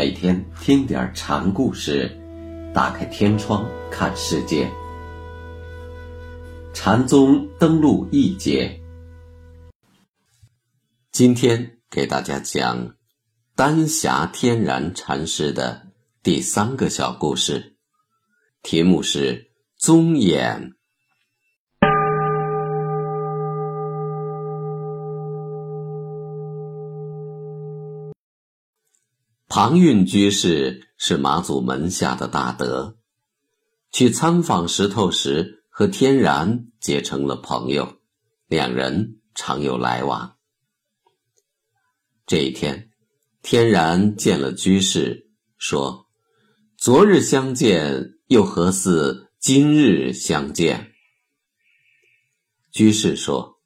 每天听点禅故事，打开天窗看世界。禅宗登陆一节，今天给大家讲丹霞天然禅师的第三个小故事，题目是宗眼。庞蕴居士是马祖门下的大德，去参访石头时和天然结成了朋友，两人常有来往。这一天，天然见了居士，说：“昨日相见，又何似今日相见？”居士说：“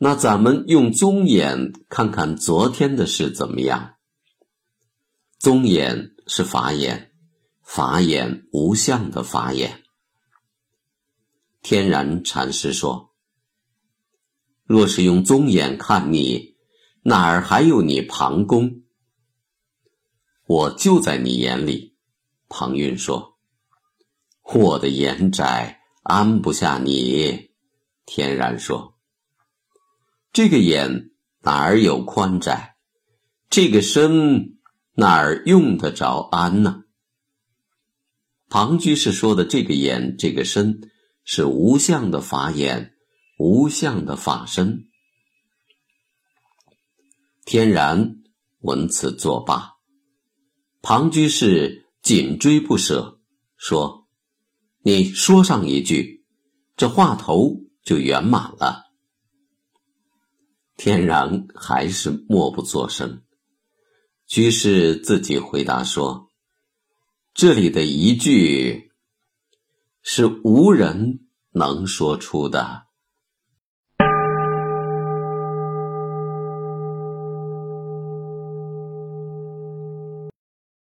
那咱们用宗眼看看昨天的事怎么样？”宗眼是法眼，法眼无相的法眼。天然禅师说：“若是用宗眼看你，哪儿还有你庞公？我就在你眼里。”庞蕴说：“我的眼窄，安不下你。”天然说：“这个眼哪儿有宽窄？这个身。”哪儿用得着安呢？庞居士说的这个眼、这个身，是无相的法眼，无相的法身。天然闻此作罢，庞居士紧追不舍，说：“你说上一句，这话头就圆满了。”天然还是默不作声。居士自己回答说：“这里的一句是无人能说出的。”